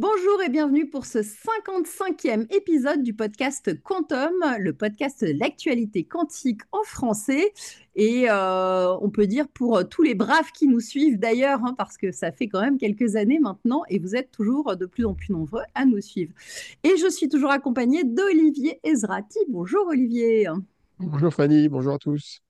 Bonjour et bienvenue pour ce 55e épisode du podcast Quantum, le podcast de l'actualité quantique en français. Et euh, on peut dire pour tous les braves qui nous suivent d'ailleurs, hein, parce que ça fait quand même quelques années maintenant et vous êtes toujours de plus en plus nombreux à nous suivre. Et je suis toujours accompagnée d'Olivier Ezrati. Bonjour Olivier. Bonjour Fanny, bonjour à tous.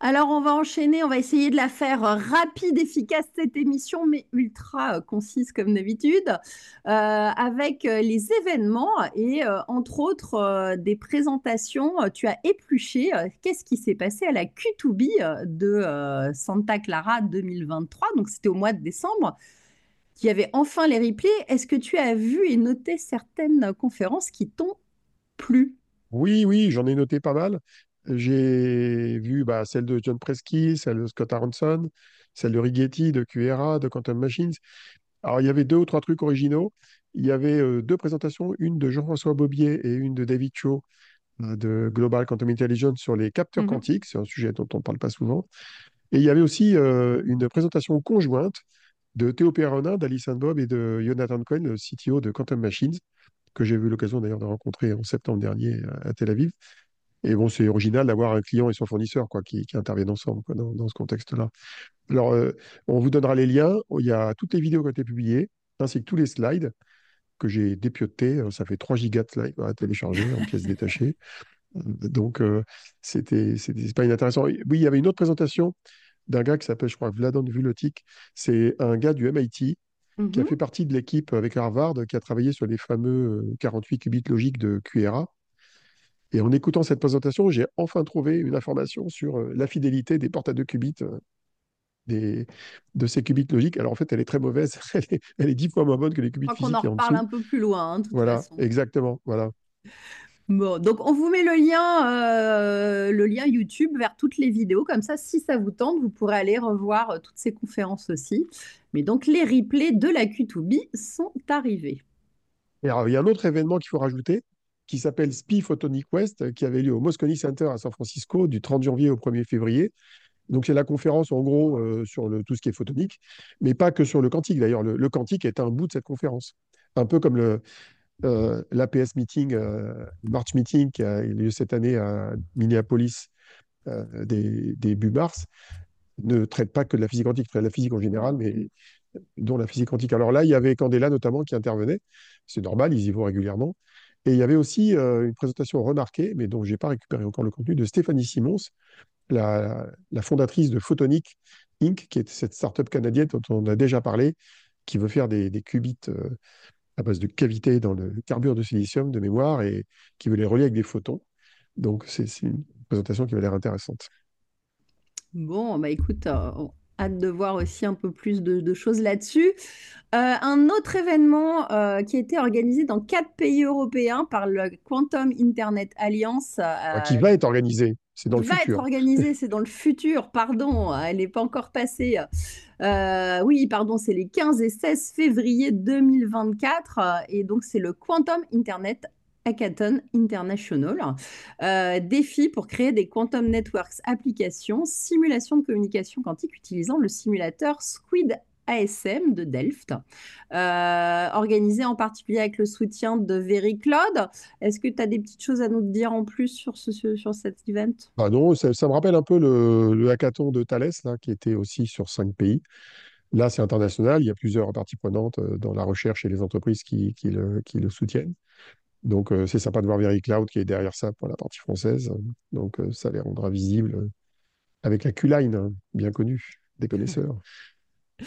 Alors, on va enchaîner, on va essayer de la faire euh, rapide, efficace, cette émission, mais ultra euh, concise comme d'habitude, euh, avec les événements et entre autres des présentations. Tu as épluché qu'est-ce qui s'est passé à la Q2B de Santa Clara 2023, donc c'était au mois de décembre. Il y avait enfin les replays. Est-ce que tu as vu et noté certaines conférences qui t'ont plu? Oui, oui, j'en ai noté pas mal. J'ai vu bah, celle de John Presky, celle de Scott Aronson, celle de Rigetti, de QRA, de Quantum Machines. Alors, il y avait deux ou trois trucs originaux. Il y avait euh, deux présentations, une de Jean-François Bobier et une de David Cho euh, de Global Quantum Intelligence sur les capteurs mhm. quantiques. C'est un sujet dont on ne parle pas souvent. Et il y avait aussi euh, une présentation conjointe de Théo Perronin, d'Alice Bob et de Jonathan Cohen, le CTO de Quantum Machines, que j'ai eu l'occasion d'ailleurs de rencontrer en septembre dernier à Tel Aviv. Et bon, c'est original d'avoir un client et son fournisseur quoi, qui, interviennent ensemble dans, ce contexte-là. Alors, euh, on vous donnera les liens. Il y a toutes les vidéos qui ont été publiées, ainsi que tous les slides que j'ai dépiotés. Ça fait 3 gigas de slides à télécharger en pièces détachées. Donc, euh, c'était pas inintéressant. Oui, il y avait une autre présentation d'un gars qui s'appelle, je crois, Vladan Vulotic. C'est un gars du MIT qui a mhm. fait partie de l'équipe avec Harvard, qui a travaillé sur les fameux 48 euh, qubits logiques de QRA. Et en écoutant cette présentation, j'ai enfin trouvé une information sur euh, la fidélité des portes à deux qubits euh, des, de ces qubits logiques. Alors en fait, elle est très mauvaise. elle, est, dix fois moins bonne que les qubits physiques. On en reparle un peu plus loin. Hein, voilà, exactement. Voilà. Bon, donc on vous met le lien, euh, le lien YouTube vers toutes les vidéos. Comme ça, si ça vous tente, vous pourrez aller revoir toutes ces conférences aussi. Mais donc les replays de la Q2B sont arrivés. Et alors, il y a un autre événement qu'il faut rajouter, qui s'appelle SPI Photonic West, qui avait lieu au Moscone Center à San Francisco du 30 janvier au 1er février. Donc, c'est la conférence, en gros, euh, sur tout ce qui est photonique, mais pas que sur le quantique. D'ailleurs, le, quantique est un bout de cette conférence. Un peu comme le, euh, l'APS Meeting, euh, March Meeting, qui a eu lieu cette année à Minneapolis, des, début mars, ne traite pas que de la physique quantique, traite de la physique en général, mais dont la physique quantique. Alors là, il y avait Candela notamment qui intervenait. C'est normal, ils y vont régulièrement. Et il y avait aussi euh, une présentation remarquée, mais dont je n'ai pas récupéré encore le contenu, de Stéphanie Simons, la, fondatrice de Photonic Inc., qui est cette startup canadienne dont on a déjà parlé, qui veut faire des, qubits euh, à base de cavités dans le carbure de silicium de mémoire et qui veut les relier avec des photons. Donc, c'est une présentation qui va l'air intéressante. Bon, bah écoute, euh, hâte de voir aussi un peu plus de, choses là-dessus. Euh, un autre événement euh, qui a été organisé dans quatre pays européens par le Quantum Internet Alliance. Euh, qui va être organisé, c'est dans le futur. Va être organisé, c'est dans le futur, pardon, elle n'est pas encore passée. oui, pardon, c'est les 15 et 16 février 2024 et donc c'est le Quantum Internet Hackathon International. Euh, défi pour créer des Quantum Networks applications, simulation de communication quantique utilisant le simulateur Squid ASM de Delft, euh, organisé en particulier avec le soutien de Very Cloud. Est-ce que tu as des petites choses à nous dire en plus sur, ce, sur cet event? Bah Non, ça, me rappelle un peu le, hackathon de Thales, là, qui était aussi sur cinq pays. Là, c'est international, il y a plusieurs parties prenantes euh, dans la recherche et les entreprises qui, qui le soutiennent. Donc, euh, c'est sympa de voir VeryCloud qui est derrière ça pour la partie française. Donc, euh, ça les rendra visibles euh, avec la Q-Line, hein, bien connue des connaisseurs.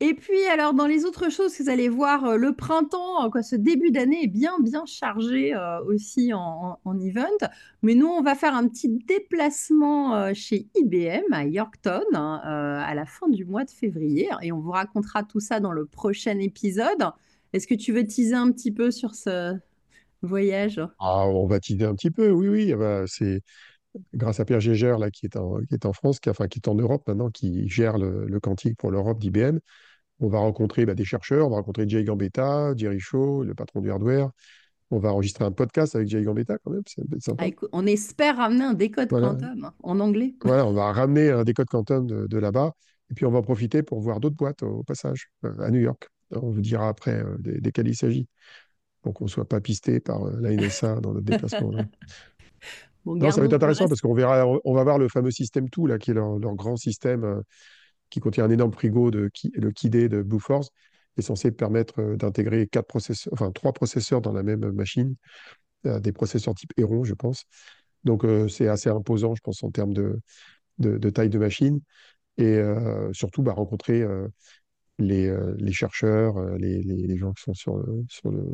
Et puis, alors, dans les autres choses vous allez voir, le printemps, ce début d'année est bien, bien chargé aussi en, event. Mais nous, on va faire un petit déplacement chez IBM à Yorkton hein, à la fin du mois de février. Et on vous racontera tout ça dans le prochain épisode. Est-ce que tu veux teaser un petit peu sur ce, voyage ah, On va teaser un petit peu, oui, oui. Ah bah, c'est grâce à Pierre Gégère, là, qui est en, qui est en France, qui, enfin, qui est en Europe maintenant, qui gère le, le quantique pour l'Europe d'IBM. On va rencontrer bah, des chercheurs, on va rencontrer Jay Gambetta, Jerry Shaw, le patron du hardware. On va enregistrer un podcast avec Jay Gambetta quand même, c'est sympa. Ah, on espère ramener un décode quantum en anglais. Voilà, on va ramener un décode quantum de, là-bas. Et puis on va profiter pour voir d'autres boîtes au passage, euh, à New York, On vous dira après euh, des- desquels il s'agit, pour qu'on ne soit pas pisté par euh, la NSA dans notre déplacement. Bon, Non, ça va être intéressant parce qu'on verra, on va voir le fameux système tout là, qui est leur, leur grand système euh, qui contient un énorme frigo de le KID de Blue Force, est censé permettre euh, d'intégrer quatre processeurs, enfin trois processeurs dans la même machine, euh, des processeurs type Héron, je pense. Donc c'est assez imposant, je pense, en termes de, de, de taille de machine et surtout bah, rencontrer les, euh, les chercheurs, euh, les, les- les gens qui sont sur le, sur le...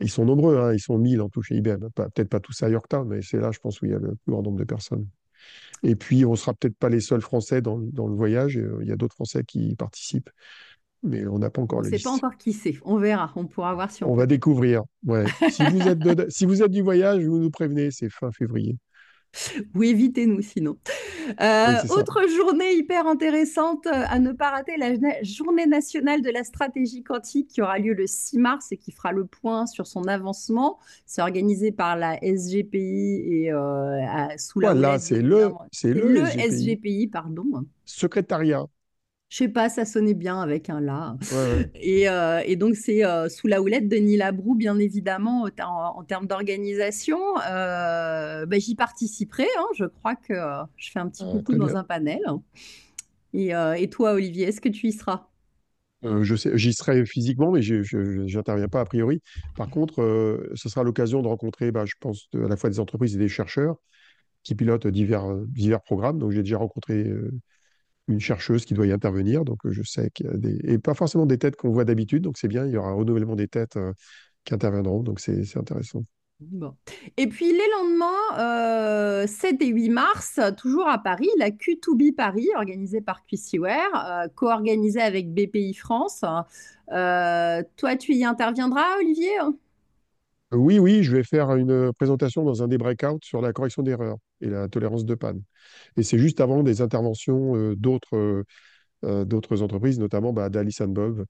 Ils sont nombreux, hein, ils sont 1000 en tout chez IBM. Pas- Peut-être pas tous à Yorktown, mais c'est là, je pense, où il y a le plus grand nombre de personnes. Et puis, on sera peut-être pas les seuls Français dans, le- dans le voyage. euh, il y a d'autres Français qui y participent, mais on n'a pas encore ne la sait pas encore qui c'est. On verra. On pourra voir si on On va découvrir. Ouais. Si vous êtes de- si vous êtes du voyage, vous nous prévenez, c'est fin février. Ou évitez-nous sinon. Euh, Oui, autre journée hyper intéressante euh, à ne pas rater, la journée nationale de la stratégie quantique qui aura lieu le 6 mars et qui fera le point sur son avancement. C'est organisé par la SGPI et euh, à- sous la Voilà, c'est le, le le SGPI. SGPI, pardon. Secrétariat. Je sais pas, ça sonnait bien avec un là. Ouais, ouais. Et, euh, et donc, c'est euh, sous la houlette de Neil Abrou, bien évidemment, ter- en, en termes d'organisation. Euh, ben, j'y participerai. hein. Je crois que euh, je fais un petit Ah, coucou dans bien. un panel. Et, euh, et toi, Olivier, est-ce que tu y seras? Euh, je sais, j'y serai physiquement, mais je n'interviens pas a priori. Par contre, euh, ce sera l'occasion de rencontrer, bah, je pense, à la fois des entreprises et des chercheurs qui pilotent divers, euh, divers programmes. Donc, j'ai déjà rencontré euh, une chercheuse qui doit y intervenir. Donc, euh, je sais qu'il y a des... Et pas forcément des têtes qu'on voit d'habitude. Donc, c'est bien, il y aura un renouvellement des têtes euh, qui interviendront. Donc, c'est intéressant. Et puis les lendemains, euh, 7 et 8 mars, toujours à Paris, la Q2B Paris, organisée par QCware, euh, co-organisée avec BPI France. Euh, toi, tu y interviendras, Olivier? Euh, Oui, oui, je vais faire une présentation dans un des breakouts sur la correction d'erreurs et la tolérance de panne. Et c'est juste avant des interventions euh, d'autres euh, euh, d'autres entreprises, notamment bah, d'Alice Bob.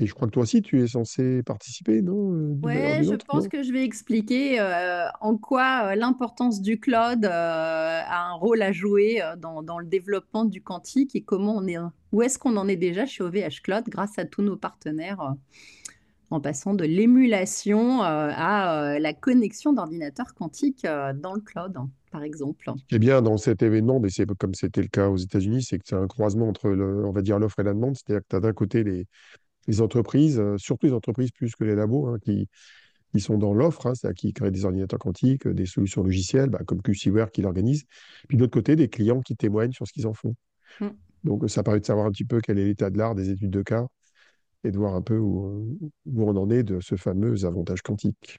Et je crois que toi aussi, tu es censé participer, non? euh, D'une manière ou Ouais, d'une je pense que je vais expliquer euh, en quoi euh, l'importance du cloud euh, a un rôle à jouer euh, dans, dans le développement du quantique et comment on est, où est-ce qu'on en est déjà chez OVH Cloud grâce à tous nos partenaires, euh, en passant de l'émulation euh, à euh, la connexion d'ordinateurs quantiques euh, dans le cloud, par exemple. Ce qui est bien dans cet événement, mais c'est comme c'était le cas aux États-Unis, c'est que c'est un croisement entre, le, on va dire, l'offre et la demande. C'est-à-dire que tu as d'un côté les, les entreprises, surtout les entreprises plus que les labos, hein, qui, qui sont dans l'offre, hein, c'est-à-dire qui créent des ordinateurs quantiques, des solutions logicielles, bah, comme QCware qui l'organise. Puis de l'autre côté, des clients qui témoignent sur ce qu'ils en font. Mm. Donc ça permet de savoir un petit peu quel est l'état de l'art des études de cas et de voir un peu où, où on en est de ce fameux avantage quantique.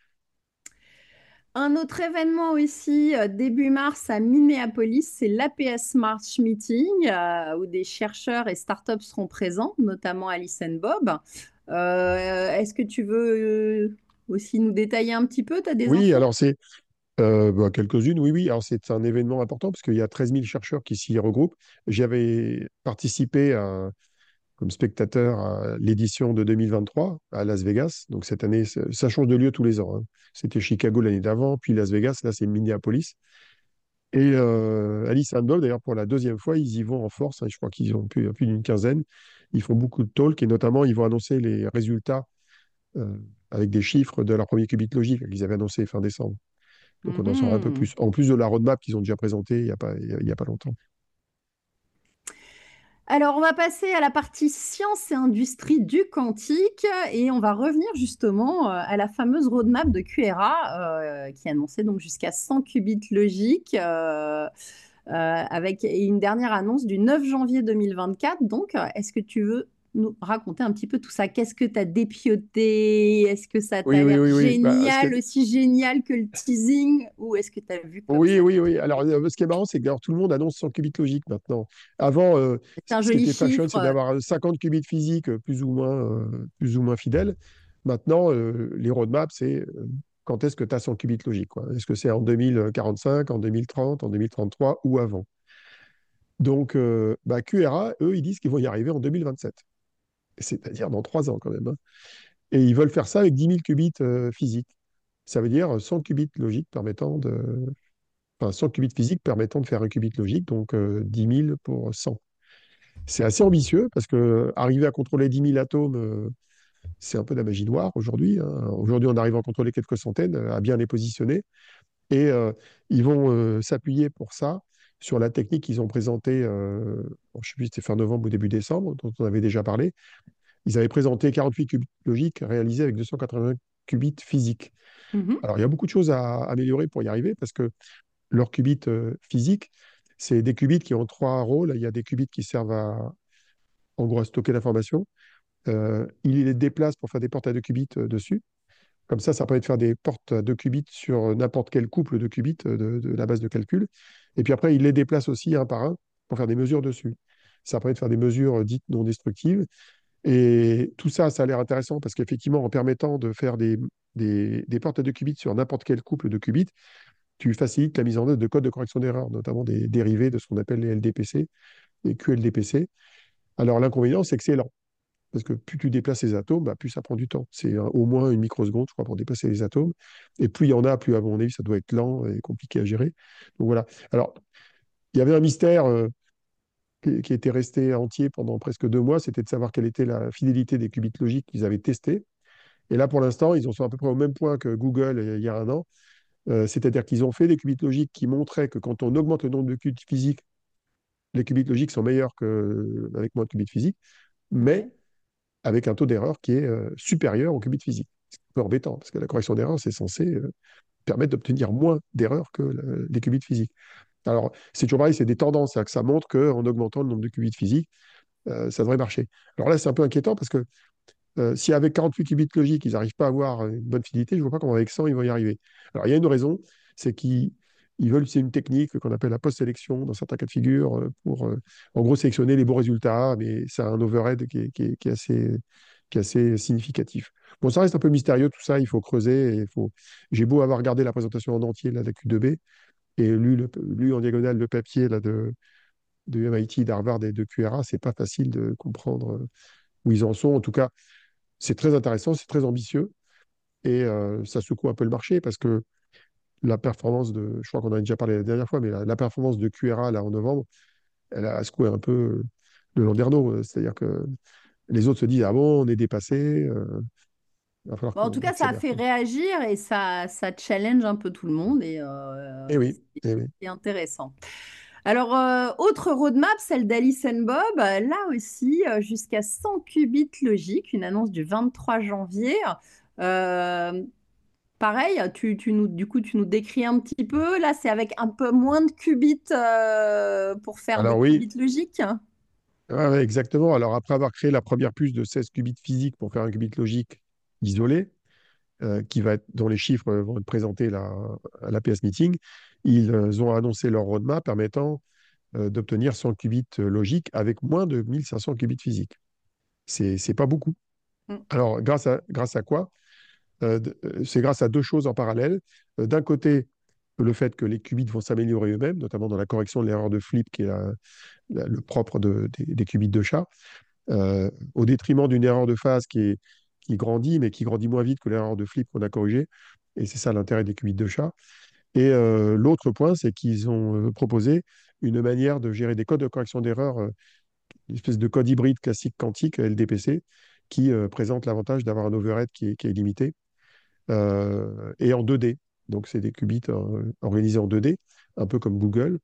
Un autre événement aussi, euh, début mars à Minneapolis, c'est l'APS March Meeting, euh, où des chercheurs et startups seront présents, notamment Alice and Bob. Euh, est-ce que tu veux aussi nous détailler un petit peu? As des Oui, alors c'est euh, bah, quelques-unes, oui, oui. Alors c'est un événement important parce qu'il y a 13 000 chercheurs qui s'y regroupent. J'avais participé à, comme spectateur à l'édition de 2023 à Las Vegas. Donc cette année, ça change de lieu tous les ans. hein. C'était Chicago l'année d'avant, puis Las Vegas, là c'est Minneapolis. Et euh, Alice and Bob, d'ailleurs, pour la deuxième fois, ils y vont en force. hein. Je crois qu'ils ont plus, plus d'une quinzaine. Ils font beaucoup de talks et notamment, ils vont annoncer les résultats euh, avec des chiffres de leur premier qubit logique qu'ils avaient annoncé fin décembre. Donc on en saura un peu Mhm. plus. En plus de la roadmap qu'ils ont déjà présentée il n'y a pas, il y a, il y a pas longtemps. Alors, on va passer à la partie science et industrie du quantique et on va revenir justement euh, à la fameuse roadmap de QRA euh, qui annonçait donc jusqu'à 100 qubits logiques euh, avec une dernière annonce du 9 janvier 2024. Donc, est-ce que tu veux nous raconter un petit peu tout ça? Qu'est-ce que tu as dépioté? Est-ce que ça t'a oui, l'air oui, oui. Bah, génial, aussi génial que le teasing? Ou est-ce que tu as vu comme Oui, ça? oui, oui. Alors, euh, ce qui est marrant, c'est que tout le monde annonce 100 qubits logiques maintenant. Avant, euh, un ce qui était fashion, c'est euh, d'avoir 50 qubits physiques euh, plus ou moins, euh, plus ou moins fidèles. Maintenant, euh, les roadmaps, c'est euh, quand est-ce que tu as 100 qubits logiques. Est-ce que c'est en 2045, en 2030, en 2033 ou avant? Donc, euh, bah, QRA, eux, ils disent qu'ils vont y arriver en 2027. C'est-à-dire dans trois ans quand même. hein. Et ils veulent faire ça avec 10 000 qubits euh, physiques. Ça veut dire 100 qubits logiques permettant de, enfin 100 qubits physiques permettant de faire un qubit logique, donc euh, 10 000 pour 100. C'est assez ambitieux parce que arriver à contrôler 10 000 atomes, euh, c'est un peu de la magie noire aujourd'hui. hein. Aujourd'hui, on arrive à contrôler quelques centaines, à bien les positionner. Et euh, ils vont euh, s'appuyer pour ça sur la technique qu'ils ont présentée, euh, je ne sais plus si c'était fin novembre ou début décembre, dont on avait déjà parlé. Ils avaient présenté 48 qubits logiques réalisés avec 280 qubits physiques. Mhm. Alors, il y a beaucoup de choses à améliorer pour y arriver parce que leurs qubits euh, physiques, c'est des qubits qui ont trois rôles. Il y a des qubits qui servent à, en gros, à stocker l'information. Euh, ils les déplacent pour faire des portes à deux qubits euh, dessus. Comme ça, ça permet de faire des portes à deux qubits sur n'importe quel couple de qubits de, de la base de calcul. Et puis après, ils les déplacent aussi un par un pour faire des mesures dessus. Ça permet de faire des mesures euh, dites non destructives. Et tout ça, ça a l'air intéressant parce qu'effectivement, en permettant de faire des portes à deux qubits sur n'importe quel couple de qubits, tu facilites la mise en œuvre de codes de correction d'erreur, notamment des dérivés de ce qu'on appelle les LDPC, les QLDPC. Alors l'inconvénient, c'est que c'est lent. Parce que plus tu déplaces les atomes, bah, plus ça prend du temps. C'est au moins une microseconde, je crois, pour déplacer les atomes. Et plus il y en a, plus, à mon avis, ça doit être lent et compliqué à gérer. Donc voilà. Alors, il y avait un mystère euh, qui, était resté entier pendant presque deux mois, c'était de savoir quelle était la fidélité des qubits logiques qu'ils avaient testés. Et là, pour l'instant, ils en sont à peu près au même point que Google euh, il y a un an. Euh, c'est-à-dire qu'ils ont fait des qubits logiques qui montraient que quand on augmente le nombre de qubits physiques, les qubits logiques sont meilleurs qu'avec moins de qubits physiques, mais. Avec un taux d'erreur qui est euh, supérieur aux qubits physiques. C'est un peu embêtant, parce que la correction d'erreur, c'est censé euh, permettre d'obtenir moins d'erreurs que le- les qubits physiques. Alors, c'est toujours pareil, c'est des tendances, ça montre qu'en augmentant le nombre de qubits physiques, euh, ça devrait marcher. Alors là, c'est un peu inquiétant parce que si avec 48 qubits logiques, ils n'arrivent pas à avoir une bonne fidélité, je ne vois pas comment avec 100, ils vont y arriver. Alors, il y a une raison, c'est qu'ils ils veulent utiliser une technique qu'on appelle la post-sélection dans certains cas de figure euh, pour, euh, en gros, sélectionner les bons résultats, mais ça a un overhead qui est, qui est- assez, qui est assez significatif. Bon, ça reste un peu mystérieux, tout ça, il faut creuser. Faut... J'ai beau avoir regardé la présentation en entier là, de la Q2B et lu, le- lu en diagonale le papier là, de, de MIT, d'Harvard et de QRA, c'est pas facile de comprendre euh, où ils en sont. En tout cas, c'est très intéressant, c'est très ambitieux et ça secoue un peu le marché parce que la performance de, je crois qu'on en a déjà parlé la dernière fois, mais la, la performance de QRA là en novembre, elle a secoué un peu le Landerneau. Euh, C'est-à-dire que les autres se disent, ah bon, on est dépassé, euh, Bon, en tout cas, ça a fait réagir et ça, ça challenge un peu tout le monde et euh, Eh oui, c'est eh oui. c'est intéressant. Alors, euh, autre roadmap, celle d'Alice Bob, euh, là aussi, euh, jusqu'à 100 qubits logiques, une annonce du 23 janvier. Pareil, tu, tu nous, du coup, tu nous décris un petit peu. Là, c'est avec un peu moins de qubits euh, pour faire des Alors oui, qubits logiques. exactement. Alors après avoir créé la première puce de 16 qubits physiques pour faire un qubit logique isolé, euh, qui va être, dont les chiffres vont être présentés là, à l'APS Meeting, ils euh, ont annoncé leur roadmap permettant euh, d'obtenir 100 qubits logiques avec moins de 1500 qubits physiques. C'est, c'est pas beaucoup. Mm. Alors, grâce à, grâce à quoi? Euh, euh, c'est grâce à deux choses en parallèle. Euh, d'un côté, le fait que les qubits vont s'améliorer eux-mêmes, notamment dans la correction de l'erreur de flip, qui est le propre de- des, qubits de chat, au détriment d'une erreur de phase qui grandit, mais qui grandit moins vite que l'erreur de flip qu'on a corrigée. Et c'est ça l'intérêt des qubits de chat. Et l'autre point, c'est qu'ils ont proposé une manière de gérer des codes de correction d'erreur, une espèce de code hybride classique quantique, LDPC, qui présente l'avantage d'avoir un overhead qui est, limité et en 2D. Donc, c'est des qubits euh, organisés en 2D, un peu comme Google.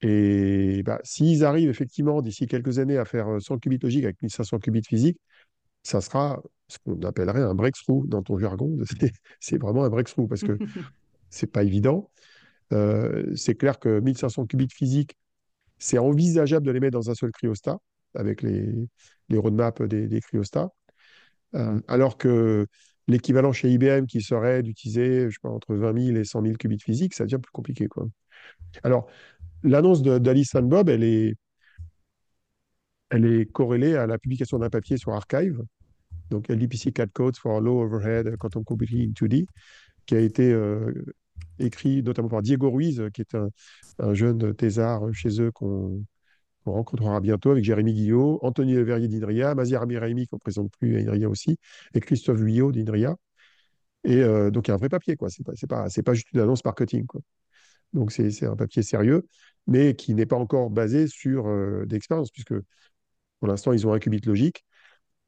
Et bah, s'ils arrivent effectivement d'ici quelques années à faire euh, 100 qubits logiques avec 1500 qubits physiques, ça sera ce qu'on appellerait un breakthrough dans ton jargon. C'est c'est vraiment un breakthrough parce que c'est pas évident. Euh, c'est clair que 1500 qubits physiques, c'est envisageable de les mettre dans un seul cryostat avec les, les roadmaps des, des cryostats. Euh, alors que l'équivalent chez IBM qui serait d'utiliser, je sais pas, entre 20 000 et 100 000 qubits physiques, ça devient plus compliqué, quoi. Alors, l'annonce d'Alice and Bob, elle est, elle est corrélée à la publication d'un papier sur Archive, donc LDPC CAD Codes for Low Overhead Quantum Computing in 2D, qui a été euh, écrit notamment par Diego Ruiz, qui est un, un jeune thésard chez eux qu'on qu'on rencontrera bientôt avec Jérémy Guillot, Anthony Leverrier d'INRIA, Mazir Amiraimi qu'on ne présente plus à INRIA aussi, et Christophe Vuillot d'INRIA. Et euh, donc, il y a un vrai papier, quoi. C'est pas, pas, pas juste une annonce marketing, quoi. Donc, c'est un papier sérieux, mais qui n'est pas encore basé sur euh, puisque pour l'instant, ils ont un qubit logique.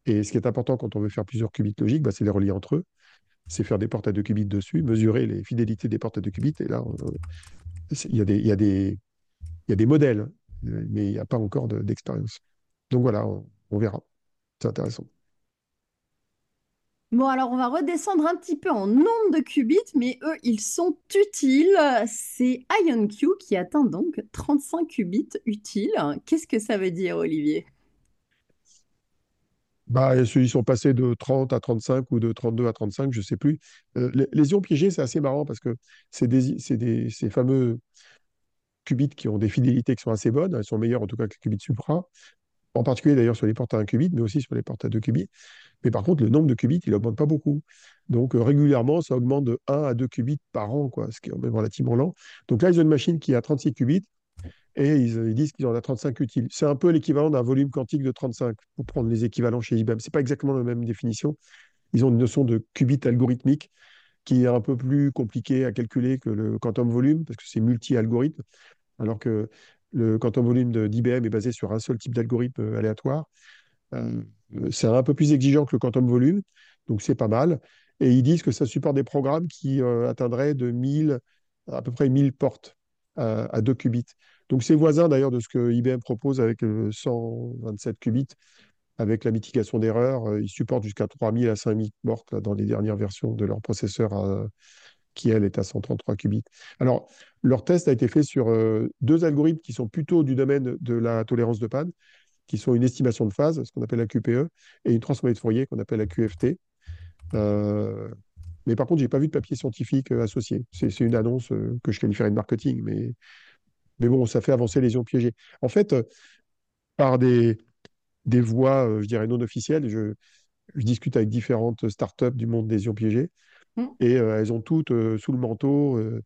Et ce qui est important quand on veut faire plusieurs qubits logiques, bah, c'est les relier entre eux. C'est faire des portes à deux qubits dessus, mesurer les fidélités des portes à deux qubits. Et là, il y, y, y a des modèles, mais il n'y a pas encore d'expérience. Donc voilà, on, on verra. C'est intéressant. Bon, alors on va redescendre un petit peu en nombre de qubits, mais eux, ils sont utiles. C'est IonQ qui atteint donc 35 qubits utiles. Qu'est-ce que ça veut dire, Olivier? Bah, ils sont passés de 30 à 35 ou de 32 à 35, je ne sais plus. Euh, les, les ions piégés, c'est assez marrant parce que c'est des, c'est des, ces fameux qubits qui ont des fidélités qui sont assez bonnes. Elles sont meilleures en tout cas que les qubits supra. En particulier d'ailleurs sur les portes à 1 qubit, mais aussi sur les portes à 2 qubits. Mais par contre, le nombre de qubits, il n'augmente pas beaucoup. Donc euh, régulièrement, ça augmente de 1 à 2 qubits par an, quoi, ce qui est même relativement lent. Donc là, ils ont une machine qui a 36 qubits et ils, disent qu'ils en ont 35 utiles. C'est un peu l'équivalent d'un volume quantique de 35, pour prendre les équivalents chez IBM. Ce n'est pas exactement la même définition. Ils ont une notion de qubit algorithmique qui est un peu plus compliquée à calculer que le quantum volume, parce que c'est multi-algorithme, alors que le quantum volume d'IBM est basé sur un seul type d'algorithme euh, aléatoire. Euh, c'est un peu plus exigeant que le quantum volume, donc c'est pas mal. Et ils disent que ça supporte des programmes qui euh, atteindraient de 1000, à peu près 1000 portes à, à 2 qubits. Donc c'est voisin d'ailleurs de ce que IBM propose avec le 127 qubits, avec la mitigation d'erreurs. Euh, Ils supportent jusqu'à 3000 à 5000 portes dans les dernières versions de leur processeur qui, elle, est à 133 qubits. Alors, leur test a été fait sur euh, deux algorithmes qui sont plutôt du domaine de la tolérance de panne, qui sont une estimation de phase, ce qu'on appelle la QPE, et une transformée de Fourier qu'on appelle la QFT. Euh, mais par contre, j'ai pas vu de papier scientifique euh, associé. C'est une annonce que je qualifierais de marketing, mais, mais bon, ça fait avancer les ions piégés. En fait, par des, des voies, je dirais, non officielles, je, je discute avec différentes startups du monde des ions piégés, Hmm. et euh, elles ont toutes euh, sous le manteau euh,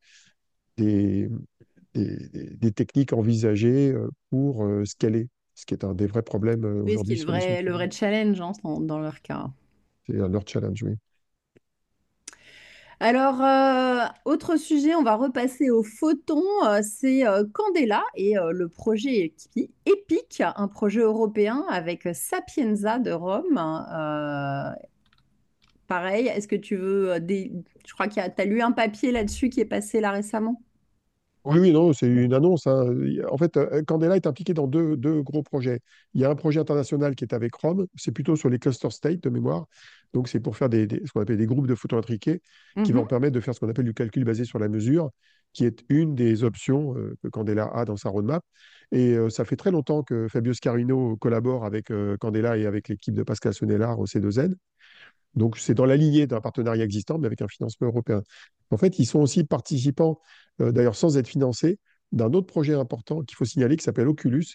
des, des, techniques envisagées pour scaler, ce qui est un des vrais problèmes ce qui aujourd'hui est le vrai, le piégés. vrai challenge hein, dans, leur cas. C'est leur challenge, oui. Alors, euh, autre sujet, on va repasser au photon. euh, c'est euh, Candela et le projet Epi- EPIC, un projet européen avec Sapienza de Rome. Pareil, est-ce que tu veux euh, des... Je crois y a... tu as lu un papier là-dessus qui est passé là récemment? Oui, oui, non, c'est une annonce. hein. En fait, euh, Candela est impliqué dans deux, deux gros projets. Il y a un projet international qui est avec Rome, c'est plutôt sur les cluster states de mémoire. Donc, c'est pour faire des, des- ce qu'on appelle des groupes de photons intriqués qui vont Mhm. permettre de faire ce qu'on appelle du calcul basé sur la mesure, qui est une des options euh, que Candela a dans sa roadmap. Et euh, ça fait très longtemps que Fabio Scarino collabore avec euh, Candela et avec l'équipe de Pascal Sonnellard au C2N. Donc, c'est dans la lignée d'un partenariat existant, mais avec un financement européen. En fait, ils sont aussi participants, euh, d'ailleurs sans être financés, d'un autre projet important qu'il faut signaler qui s'appelle Oculus,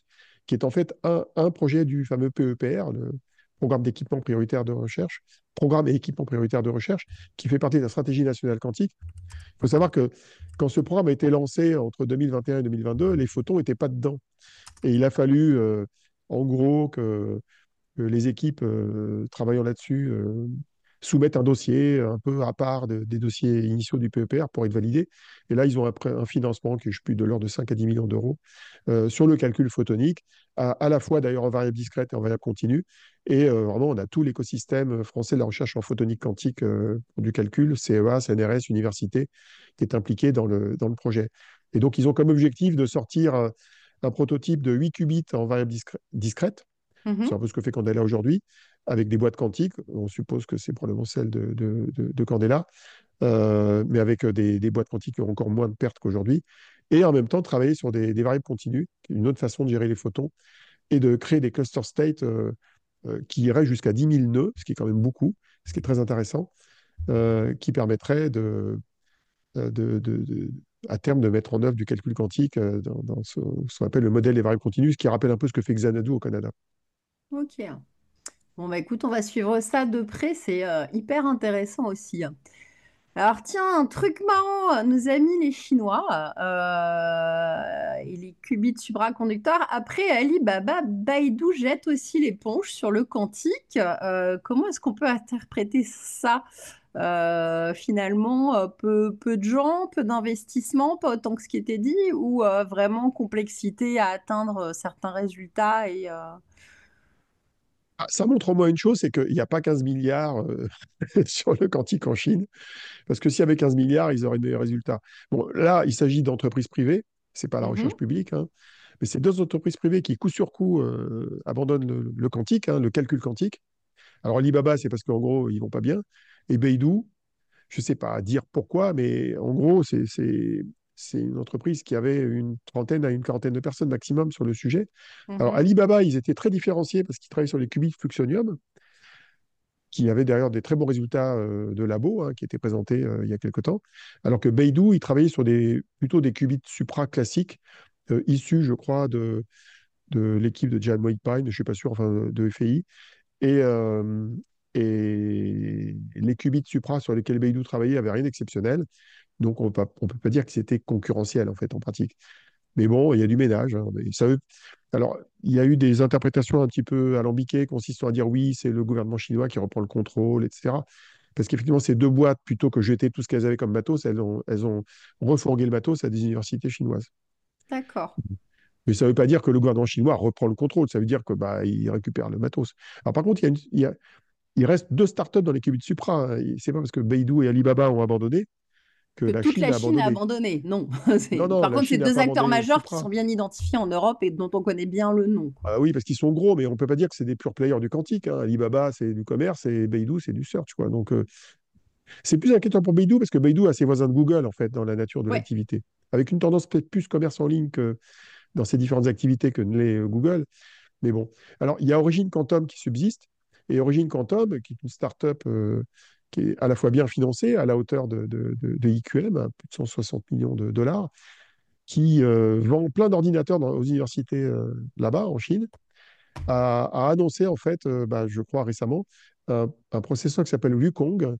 qui est en fait un, projet du fameux PEPR, le programme d'équipement prioritaire de recherche, programme et équipement prioritaire de recherche, qui fait partie de la stratégie nationale quantique. Il faut savoir que quand ce programme a été lancé entre 2021 et 2022, les photons n'étaient pas dedans. Et il a fallu, euh, en gros, que les équipes euh, travaillant là-dessus euh, soumettent un dossier un peu à part de- des dossiers initiaux du PEPR pour être validé. Et là, ils ont après un financement qui est plus, de l'ordre de 5 à 10 millions d'euros euh, sur le calcul photonique, à, la fois d'ailleurs en variable discrète et en variable continue. Et vraiment, on a tout l'écosystème français de la recherche en photonique quantique du calcul, CEA, CNRS, université, qui est impliqué dans le, dans le projet. Et donc, ils ont comme objectif de sortir un, un prototype de 8 qubits en variable discrè- discrète c'est un peu ce que fait Candela aujourd'hui, avec des boîtes quantiques. On suppose que c'est probablement celle de, de, de- de Candela, euh, mais avec des, des boîtes quantiques qui ont encore moins de pertes qu'aujourd'hui. Et en même temps, travailler sur des, variables continues, une autre façon de gérer les photons, et de créer des cluster states euh, euh, qui iraient jusqu'à 10 000 nœuds, ce qui est quand même beaucoup, ce qui est très intéressant, euh, qui permettrait de, euh, à terme de mettre en œuvre du calcul quantique euh, dans, ce qu'on appelle le modèle des variables continues, ce qui rappelle un peu ce que fait Xanadu au Canada. Ok. Bon, bah écoute, on va suivre ça de près, c'est euh, hyper intéressant aussi. Alors tiens, un truc marrant, nos amis les Chinois euh, et les qubits supraconducteurs, après Alibaba, Baidu jette aussi l'éponge sur le quantique. Euh, comment est-ce qu'on peut interpréter ça? Finalement, peu, de gens, peu d'investissement, pas autant que ce qui était dit, ou vraiment complexité à atteindre certains résultats et, Ça montre au moins une chose, c'est qu'il n'y a pas 15 milliards euh, sur le quantique en Chine, parce que s'il y avait 15 milliards, ils auraient de meilleurs résultats. Bon, là, il s'agit d'entreprises privées, c'est pas la recherche Mhm, publique, hein, mais c'est deux entreprises privées qui, coup sur coup, euh, abandonnent le, le quantique, hein, le calcul quantique. Alors Alibaba, c'est parce qu'en gros, ils vont pas bien, et Beidou, je ne sais pas dire pourquoi, mais en gros, c'est c'est- une entreprise qui avait une trentaine à une quarantaine de personnes maximum sur le sujet. Alors, mhm, Alibaba, ils étaient très différenciés parce qu'ils travaillaient sur les qubits fluxonium, qui avaient d'ailleurs des très bons résultats euh, de labo, hein, qui étaient présentés euh, il y a quelque temps. Alors que Beidou, ils travaillaient sur des, plutôt des qubits supra classiques, euh, issus, je crois, de, de l'équipe de Jan Pine, je ne suis pas sûr, enfin, de FAI. Et, et les qubits supra sur lesquels Beidou travaillait n'avaient rien d'exceptionnel. Donc, on ne peut pas, dire que c'était concurrentiel, en fait, en pratique. Mais bon, il y a du ménage. hein. Mais ça veut- Alors, il y a eu des interprétations un petit peu alambiquées consistant à dire oui, c'est le gouvernement chinois qui reprend le contrôle, etc. Parce qu'effectivement, ces deux boîtes, plutôt que jeter tout ce qu'elles avaient comme matos, elles ont, elles ont refourgué le matos à des universités chinoises. D'accord. Mais ça ne veut pas dire que le gouvernement chinois reprend le contrôle, ça veut dire que bah, il récupère le matos. Alors par contre, il, y a une- il y a- il reste deux startups dans les qubits Supra. hein. C'est pas parce que Beidou et Alibaba ont abandonné que Que la toute Chine la Chine a abandonné. Non. Non, C'est- non, Par contre, c'est deux acteurs majeurs qui sont bien identifiés en Europe et dont on connaît bien le nom. Ah oui, parce qu'ils sont gros, mais on ne peut pas dire que c'est des pure players du quantique. hein. Alibaba, c'est du commerce et Beidou, c'est du search. Quoi. Donc, euh, c'est plus inquiétant pour Beidou parce que Beidou a ses voisins de Google, en fait, dans la nature de Ouais. l'activité. Avec une tendance peut-être plus commerce en ligne que dans ses différentes activités que ne l'est euh, Google. Mais bon. Alors, il y a Origin Quantum qui subsiste. Et Origin Quantum, qui est une start-up euh, qui est à la fois bien financée, à la hauteur de, de, de- IQM, hein, plus de 160 millions de dollars, qui euh, vend plein d'ordinateurs aux universités euh, là-bas, en Chine, a, annoncé, en fait, euh, bah, je crois récemment, un, processeur qui s'appelle Wukong,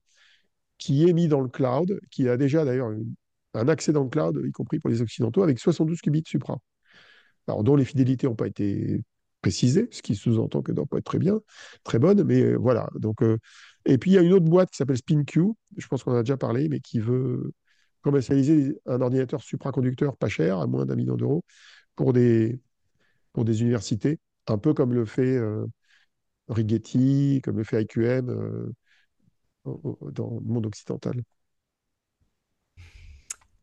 qui est mis dans le cloud, qui a déjà d'ailleurs un accès dans le cloud, y compris pour les Occidentaux, avec 72 qubits supra. Alors, dont les fidélités n'ont pas été précisées, ce qui sous-entend ne doivent pas être très bien, très bonnes, mais voilà. Donc, et puis, il y a une autre boîte qui s'appelle SpinQ, je pense qu'on en a déjà parlé, mais qui veut commercialiser un ordinateur supraconducteur pas cher, à moins d'un million d'euros, pour des, pour des universités, un peu comme le fait euh, Rigetti, comme le fait IQM euh, dans le monde occidental.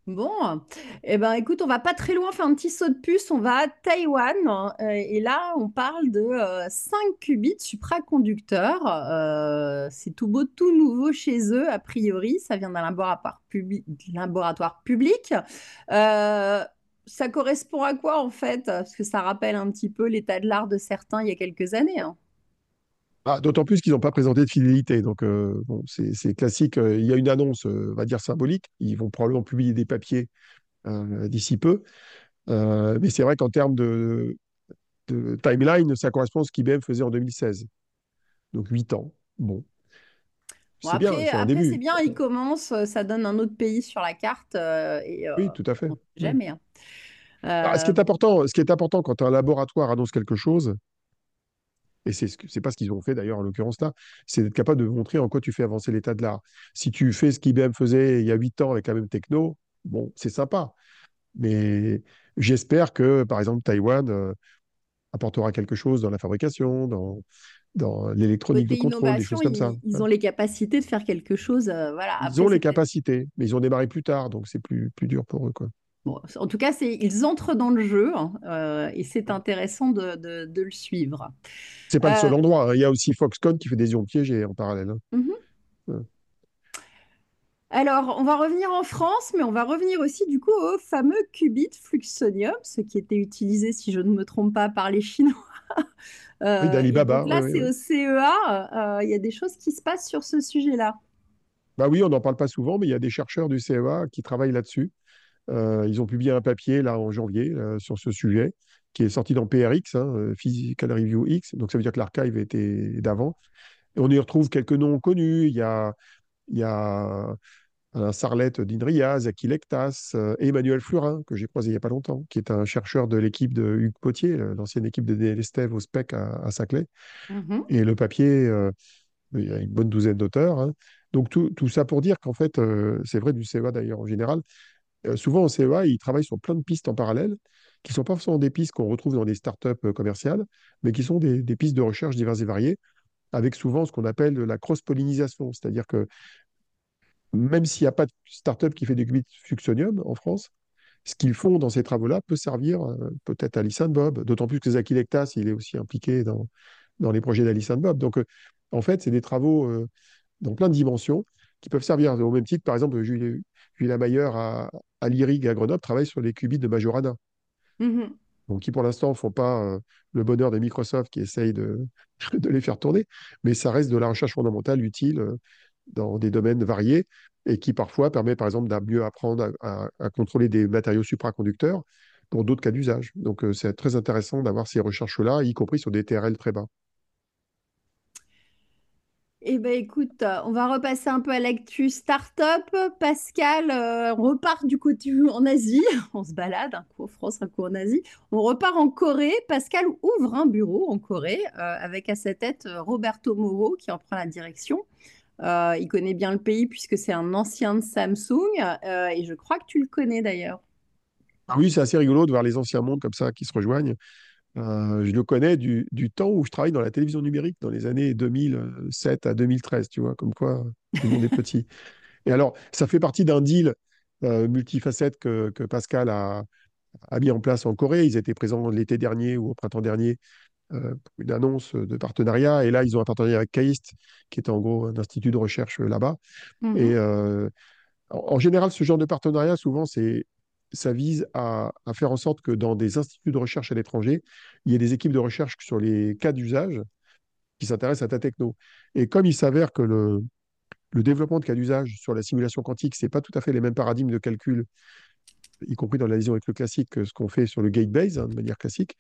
Bon, eh ben, écoute, on va pas très loin faire un petit saut de puce. On va à Taïwan. euh, et là, on parle de euh, 5 qubits supraconducteurs. Euh, c'est tout beau, tout nouveau chez eux, a priori. Ça vient d'un laboratoire, public. Euh, ça correspond à quoi, en fait? Parce que ça rappelle un petit peu l'état de l'art de certains il y a quelques années. hein. Ah, d'autant plus qu'ils n'ont pas présenté de fidélité. Donc, euh, bon, c'est classique. Euh, Il y a une annonce, euh, on va dire symbolique. Ils vont probablement publier des papiers euh, d'ici peu. Euh, mais c'est vrai qu'en termes de, de timeline, ça correspond à ce qu'IBM faisait en 2016. Donc, 8 ans. Bon, Bon, c'est bien, après, c'est bien, il commence, euh, ça donne un autre pays sur la carte. et Oui, tout à fait. jamais. hein. Ah, ce qui est important, ce qui est important quand un laboratoire annonce quelque chose, et c'est ce pas ce qu'ils ont fait d'ailleurs en l'occurrence là, c'est d'être capable de montrer en quoi tu fais avancer l'état de l'art. Si tu fais ce qu'IBM faisait il y a 8 ans avec la même techno, bon, c'est sympa. Mais j'espère que, par exemple, Taïwan euh, apportera quelque chose dans la fabrication, dans, dans l'électronique de contrôle, des choses comme ça. ils, ils hein. ont les capacités de faire quelque chose. euh, voilà. Ils Après, ont les capacités, mais ils ont démarré plus tard, donc c'est plus, plus dur pour eux, quoi. Bon, en tout cas, ils entrent dans le jeu hein, euh, et c'est intéressant de, de- de le suivre. C'est pas le Euh, seul endroit. hein. Il y a aussi Foxconn qui fait des ions piégés en parallèle. hein. Ouais. Alors, on va revenir en France, mais on va revenir aussi du coup au fameux qubit fluxonium, ce qui était utilisé, si je ne me trompe pas, par les Chinois. Oui, Euh, d'Alibaba, là, oui, c'est oui. au CEA. euh, Il y a des choses qui se passent sur ce sujet-là. Bah oui, on n'en parle pas souvent, mais il y a des chercheurs du CEA qui travaillent là-dessus. Euh, ils ont publié un papier là en janvier euh, sur ce sujet, qui est sorti dans PRX, hein, euh, Physical Review X. Donc ça veut dire que l'archive était d'avant. Et on y retrouve quelques noms connus. Il y a, il y a un Sarlette d'Inria, Zaki Lectas, euh, et Emmanuel Fleurin, que j'ai croisé il n'y a pas longtemps, qui est un chercheur de l'équipe de Hugues Potier, l'ancienne équipe de DL Estève au SPEC à, à Saclay. Mhm. Et le papier, euh, il y a une bonne douzaine d'auteurs. hein. Donc tout, tout ça pour dire qu'en fait, euh, c'est vrai du CEA d'ailleurs en général, euh, souvent au CEA, ils travaillent sur plein de pistes en parallèle, qui ne sont pas forcément des pistes qu'on retrouve dans des startups euh, commerciales, mais qui sont des, pistes de recherche diverses et variées. avec souvent ce qu'on appelle la cross-pollinisation. C'est-à-dire que même s'il n'y a pas de start-up qui fait des qubits fluxonium en France, ce qu'ils font dans ces travaux-là peut servir euh, peut-être à Alice Bob, d'autant plus que Zaki Lektas, il est aussi impliqué dans, dans les projets d'Alice Bob. Donc, en fait, c'est des travaux dans plein de dimensions qui peuvent servir au même titre. Par exemple, Julie Mayer à, à l'IRIG à Grenoble travaille sur les qubits de Majorana. Donc, qui pour l'instant ne font pas le bonheur des Microsoft qui essayent de, de, les faire tourner, mais ça reste de la recherche fondamentale utile dans des domaines variés et qui parfois permet, par exemple, de mieux apprendre à, contrôler des matériaux supraconducteurs pour d'autres cas d'usage. Donc, euh, c'est très intéressant d'avoir ces recherches-là, y compris sur des TRL très bas. Eh bien, écoute, on va repasser un peu à l'actu startup. Pascal, euh, on repart du côté en Asie. On se balade, un coup en France, un coup en Asie. On repart en Corée. Pascal ouvre un bureau en Corée euh, avec à sa tête Roberto Moro qui en prend la direction. Euh, il connaît bien le pays puisque c'est un ancien de Samsung euh, et je crois que tu le connais d'ailleurs. Ah oui, c'est assez rigolo de voir les anciens mondes comme ça qui se rejoignent. Euh, je le connais du, temps où je travaille dans la télévision numérique, dans les années 2007 à 2013, tu vois, comme quoi tout le monde est petit. Et alors, ça fait partie d'un deal multifacette que, que Pascal a, a, mis en place en Corée. Ils étaient présents l'été dernier ou au printemps dernier euh, une annonce de partenariat. Et là, ils ont un partenariat avec KAIST, qui est en gros un institut de recherche euh, là-bas. Mhm. Et euh, en, général, ce genre de partenariat, souvent, c'est ça vise à, faire en sorte que dans des instituts de recherche à l'étranger, il y ait des équipes de recherche sur les cas d'usage qui s'intéressent à ta techno. Et comme il s'avère que le, développement de cas d'usage sur la simulation quantique, ce n'est pas tout à fait les mêmes paradigmes de calcul, y compris dans la vision avec le classique, que ce qu'on fait sur le gate-base, hein, de manière classique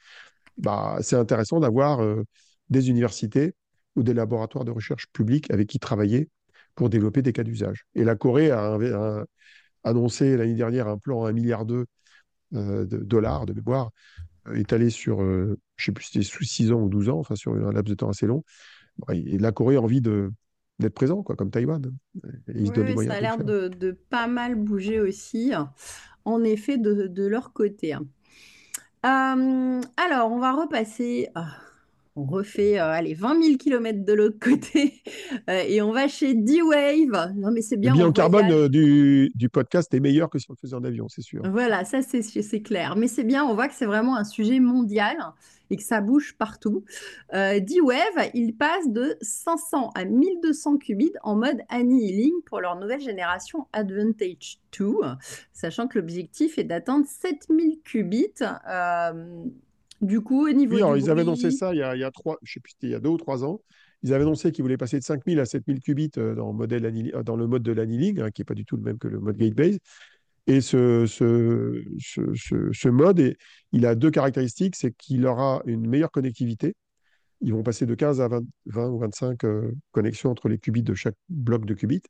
bah, c'est intéressant d'avoir euh, des universités ou des laboratoires de recherche publics avec qui travailler pour développer des cas d'usage. Et la Corée a, annoncé l'année dernière un plan à 1,2 milliard euh, de dollars de mémoire, euh, étalé sur, je ne sais plus si c'était sous 6 ans ou 12 ans, enfin sur un laps de temps assez long. Et la Corée a envie de, d'être présent, quoi, comme Taïwan. oui, ça a l'air de, pas mal bouger aussi, en effet, de, de leur côté. Euh, alors, on va repasser. On refait euh, allez, 20 000 km de l'autre côté euh, et on va chez D-Wave. Non, mais c'est bien. Le bilan carbone du, du, podcast est meilleur que si on le faisait en avion, c'est sûr. Voilà, ça c'est clair. Mais c'est bien, on voit que c'est vraiment un sujet mondial et que ça bouge partout. Euh, D-Wave, il passe de 500 à 1200 qubits en mode annealing pour leur nouvelle génération Advantage 2, sachant que l'objectif est d'atteindre 7000 qubits. Euh, du coup, au niveau oui, ils avaient annoncé ça il y a, il y a trois, je sais plus, il y a deux ou trois ans. Ils avaient annoncé qu'ils voulaient passer de 5000 à 7000 qubits euh, dans, modèle dans le mode de l'annealing, hein, qui n'est pas du tout le même que le mode gate-based. Et ce, ce, ce, ce, mode, il a deux caractéristiques, c'est qu'il aura une meilleure connectivité. Ils vont passer de 15 à 20, ou 25 euh, connexions entre les qubits de chaque bloc de qubits.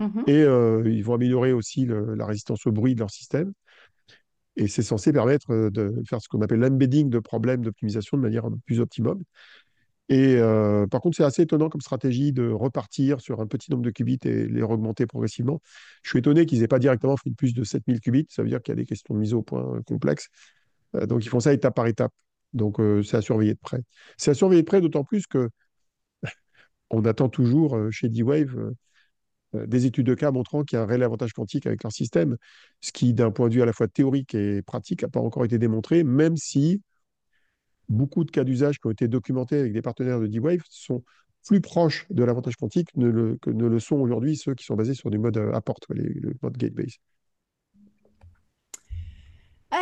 Mm-hmm. Et euh, ils vont améliorer aussi la résistance au bruit de leur système. Et c'est censé permettre de faire ce qu'on appelle l'embedding de problèmes d'optimisation de manière plus optimum. Et par contre, c'est assez étonnant comme stratégie de repartir sur un petit nombre de qubits et les augmenter progressivement. Je suis étonné qu'ils n'aient pas directement fait plus de 7000 qubits. Ça veut dire qu'il y a des questions de mise au point complexes. Donc, ils font ça étape par étape. Donc, c'est à surveiller de près. C'est à surveiller de près, d'autant plus que on attend toujours chez D-Wave des études de cas montrant qu'il y a un réel avantage quantique avec leur système, ce qui, d'un point de vue à la fois théorique et pratique, n'a pas encore été démontré, même si beaucoup de cas d'usage qui ont été documentés avec des partenaires de D-Wave sont plus proches de l'avantage quantique que ne le sont aujourd'hui ceux qui sont basés sur du mode euh, apport, le mode gate-based.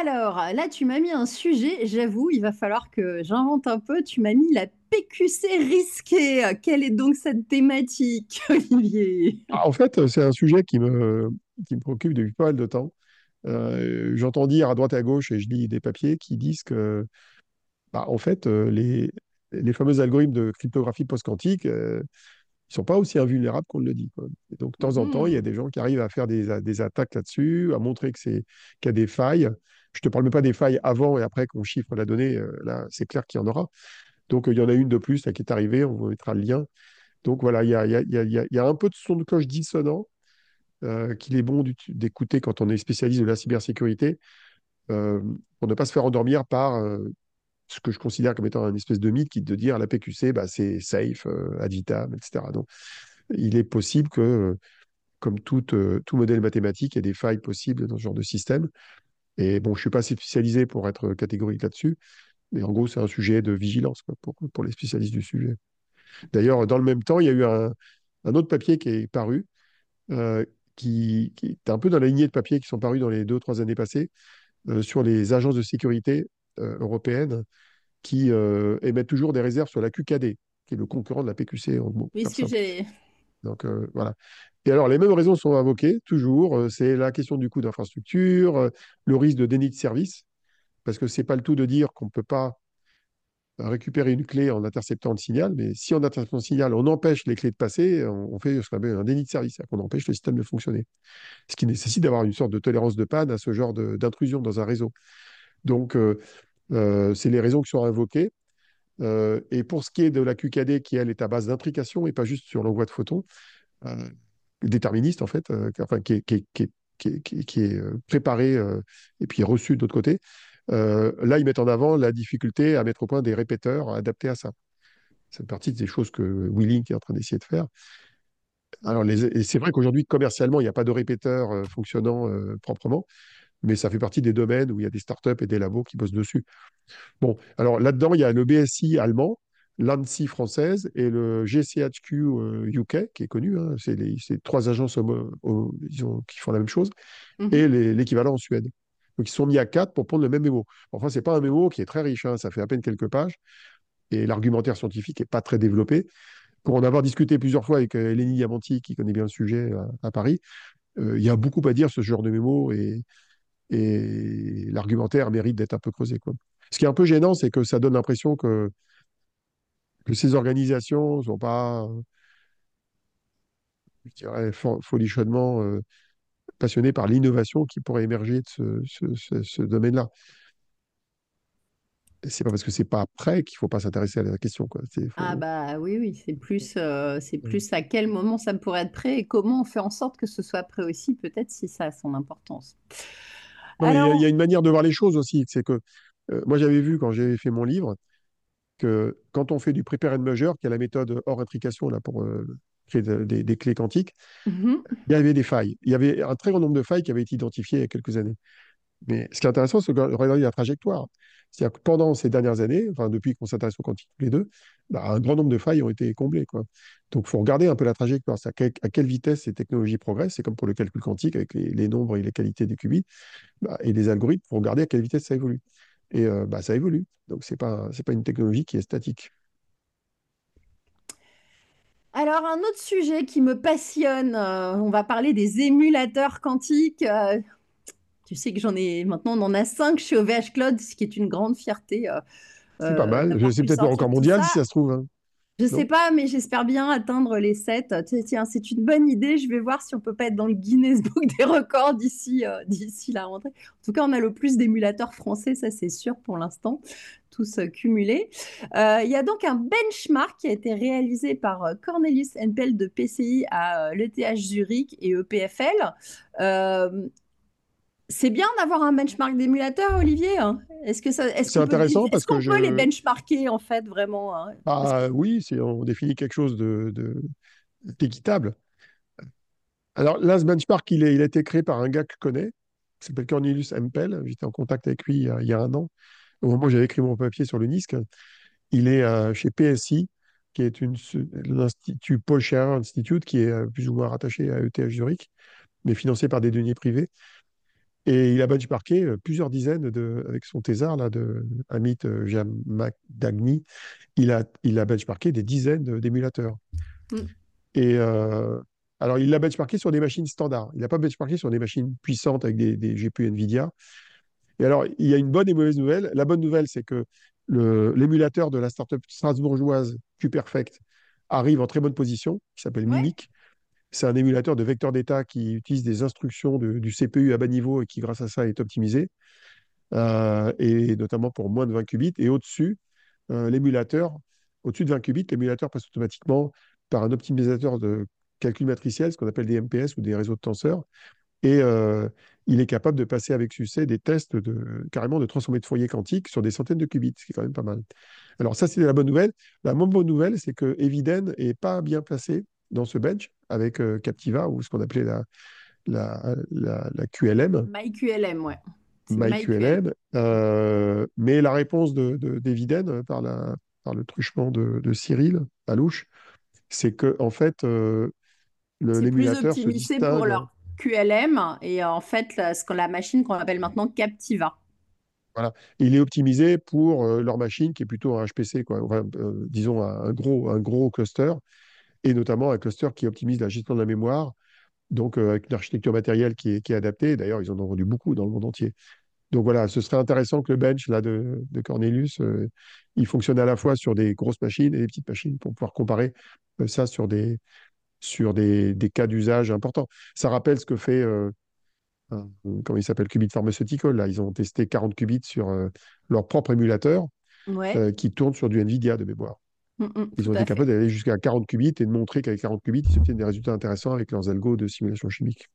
Alors là, tu m'as mis un sujet, j'avoue, il va falloir que j'invente un peu. Tu m'as mis la PQC risquée. Quelle est donc cette thématique, Olivier? Ah, En fait, c'est un sujet qui me, qui me préoccupe depuis pas mal de temps. Euh, j'entends dire à droite et à gauche, et je lis des papiers qui disent que bah, en fait, euh, les, les fameux algorithmes de cryptographie post-quantique, euh, ils sont pas aussi invulnérables qu'on le dit. donc, de temps en temps, il y a des gens qui arrivent à faire des, des attaques là-dessus, à montrer qu'il y a des failles. Je ne te parle même pas des failles avant et après qu'on chiffre la donnée. Euh, là, c'est clair qu'il y en aura. Donc, il y en a une de plus qui est arrivée. On vous mettra le lien. Donc, voilà, il y a, un peu de son de cloche dissonant qu'il est bon d'écouter quand on est spécialiste de la cybersécurité pour ne pas se faire endormir par ce que je considère comme étant un espèce de mythe qui te dire la PQC, bah, c'est safe, euh, ad vitam, etc. Donc, il est possible que, comme tout, tout modèle mathématique, il y ait des failles possibles dans ce genre de système. Et bon, je ne suis pas assez spécialisé pour être catégorique là-dessus, mais en gros, c'est un sujet de vigilance quoi, pour, pour les spécialistes du sujet. D'ailleurs, dans le même temps, il y a eu un, un autre papier qui est paru, euh, qui, qui, est un peu dans la lignée de papiers qui sont parus dans les deux, trois années passées, euh, sur les agences de sécurité euh, européennes qui émettent toujours des réserves sur la QKD, qui est le concurrent de la PQC. En gros, Oui, ce que simple. j'ai. Donc euh, voilà. Et alors, les mêmes raisons sont invoquées, toujours. Euh, c'est la question du coût d'infrastructure, euh, le risque de déni de service, parce que c'est pas le tout de dire qu'on ne peut pas récupérer une clé en interceptant le signal, mais si en interceptant le signal, on empêche les clés de passer, on, on fait ce qu'on appelle un déni de service, qu'on empêche le système de fonctionner. Ce qui nécessite d'avoir une sorte de tolérance de panne à ce genre d'intrusion dans un réseau. Donc, c'est les raisons qui sont invoquées. Euh, et pour ce qui est de la QKD, qui elle est à base d'intrication et pas juste sur l'envoi de photons, euh, déterministe en fait, euh, enfin qui est, qui qui est- préparé et puis reçu de l'autre côté. Là, ils mettent en avant la difficulté à mettre au point des répéteurs adaptés à ça. C'est partie des choses que Willink est en train d'essayer de faire. Alors, c'est vrai qu'aujourd'hui, commercialement, il n'y a pas de répéteur fonctionnant proprement, mais ça fait partie des domaines où il y a des startups et des labos qui bossent dessus. Bon, alors là-dedans, il y a le BSI allemand, l'ANSI française et le GCHQ euh, UK, qui est connu. hein. c'est les, trois agences disons, qui font la même chose, Mhm. et l'équivalent en Suède. Donc, ils sont mis à quatre pour prendre le même mémo. Enfin, c'est pas un mémo qui est très riche, hein, ça fait à peine quelques pages, et l'argumentaire scientifique n'est pas très développé. Pour en avoir discuté plusieurs fois avec euh, Eleni Yamanti, qui connaît bien le sujet à, à Paris, euh, il y a beaucoup à dire ce genre de mémo, et, et l'argumentaire mérite d'être un peu creusé, quoi. Ce qui est un peu gênant, c'est que ça donne l'impression que, que ces organisations ne sont pas, je dirais, fo- folichonnement euh, passionnées par l'innovation qui pourrait émerger de ce, ce- ce- ce domaine-là. C'est pas parce que c'est pas prêt qu'il faut pas s'intéresser à la question, quoi. Ah bah oui, oui, c'est plus, euh, c'est plus à quel moment ça pourrait être prêt et comment on fait en sorte que ce soit prêt aussi, peut-être si ça a son importance. Il y, a y une manière de voir les choses aussi. C'est que euh, moi, j'avais vu quand j'avais fait mon livre que quand on fait du prepare and measure, qui est la méthode hors intrication là, pour euh, créer de- des, des clés quantiques, mhm, il y avait des failles. Il y avait un très grand nombre de failles qui avaient été identifiées il y a quelques années. Mais ce qui est intéressant, c'est de regarder la trajectoire. C'est-à-dire que pendant ces dernières années, enfin depuis qu'on s'intéresse aux quantiques tous les deux, bah, un grand nombre de failles ont été comblées. Donc il faut regarder un peu la trajectoire. À, quelle- à quelle vitesse ces technologies progressent. C'est comme pour le calcul quantique avec les, nombres et les qualités des qubits bah, et les algorithmes. Il faut regarder à quelle vitesse ça évolue. Et euh, bah, ça évolue. Donc pas, c'est pas une technologie qui est statique. alors un autre sujet qui me passionne, euh, on va parler des émulateurs quantiques. Euh, tu sais que j'en ai maintenant, on en a cinq chez OVH Cloud, ce qui est une grande fierté euh, C'est pas euh, mal. Je sais peut-être pas encore tout mondial si ça se trouve. hein. Je sais Non? pas, mais j'espère bien atteindre les 7. Tiens, c'est une bonne idée. Je vais voir si on peut pas être dans le Guinness Book des records d'ici euh, d'ici la rentrée. En tout cas, on a le plus d'émulateurs français, ça c'est sûr pour l'instant, tous euh, cumulés. Euh, il y a donc un benchmark qui a été réalisé par euh, Cornelius Enpel de PCI à l'ETH Zurich et EPFL. C'est bien d'avoir un benchmark d'émulateurs, Olivier. hein Est-ce que ça, est-ce C'est qu'on peut, intéressant est-ce parce que qu'on peut les je. benchmarker en fait vraiment hein? Que- Ah oui, c'est, on définit quelque chose de, de- d'équitable. Alors là, ce benchmark, il, est- il a été créé par un gars que je connais, qui s'appelle Cornelius Empel. J'étais en contact avec lui il y a, il y a un an, au moment où j'avais écrit mon papier sur le NISC. Il est euh, chez PSI, qui est une, l'Institut Paul Scherrer Institute, qui est euh, plus ou moins rattaché à ETH Zurich, mais financé par des deniers privés. Et il a benchmarké euh, plusieurs dizaines de, avec son thésard là, de Amit euh, Jamadagni, il a, il a benchmarké des dizaines d'émulateurs. Mm. Et euh, alors, il l'a benchmarké sur des machines standards. Il n'a pas benchmarké sur des machines puissantes avec des, des GPU NVIDIA. Et alors, il y a une bonne et mauvaise nouvelle. La bonne nouvelle, c'est que l'émulateur de la startup strasbourgeoise QPerfect arrive en très bonne position, qui s'appelle Ouais. Mimic. C'est un émulateur de vecteur d'état qui utilise des instructions du CPU à bas niveau et qui, grâce à ça, est optimisé, euh, et notamment pour moins de 20 qubits. Et au-dessus, euh, l'émulateur, au-dessus de 20 qubits, l'émulateur passe automatiquement par un optimisateur de calcul matriciel, ce qu'on appelle des MPS ou des réseaux de tenseurs. Et, euh, il est capable de passer avec succès des tests de, carrément de transformer de Fourier quantique sur des centaines de qubits, ce qui est quand même pas mal. Alors ça, c'était la bonne nouvelle. La moins bonne nouvelle, c'est que Eviden n'est pas bien placé dans ce bench avec euh, Captiva, ou ce qu'on appelait la, la, la, QLM. MyQLM, ouais. MyQLM. Euh, mais la réponse d'Eviden de, par, la, par le truchement de, Cyril Alouche, c'est que en fait, euh, l'émulateur se distingue. pour leur QLM et en fait, ce que la machine qu'on appelle maintenant Captiva. Voilà. Il est optimisé pour euh, leur machine qui est plutôt un HPC, quoi. Euh, disons un, gros, un gros cluster, et notamment un cluster qui optimise la gestion de la mémoire, donc euh, avec une architecture matérielle qui est, qui est adaptée. D'ailleurs, ils en ont vendu beaucoup dans le monde entier. Donc voilà, ce serait intéressant que le bench là, de, de Cornelius, il fonctionne à la fois sur des grosses machines et des petites machines pour pouvoir comparer ça sur des, sur des, des cas d'usage importants. Ça rappelle ce que fait comment il s'appelle, Qubit Pharmaceutical. Là, ils ont testé 40 qubits sur euh, leur propre émulateur euh, qui tourne sur du NVIDIA de mémoire. Mm, mm, ils ont été capables d'aller jusqu'à 40 qubits et de montrer qu'avec 40 qubits, ils obtiennent des résultats intéressants avec leurs algos de simulation chimique.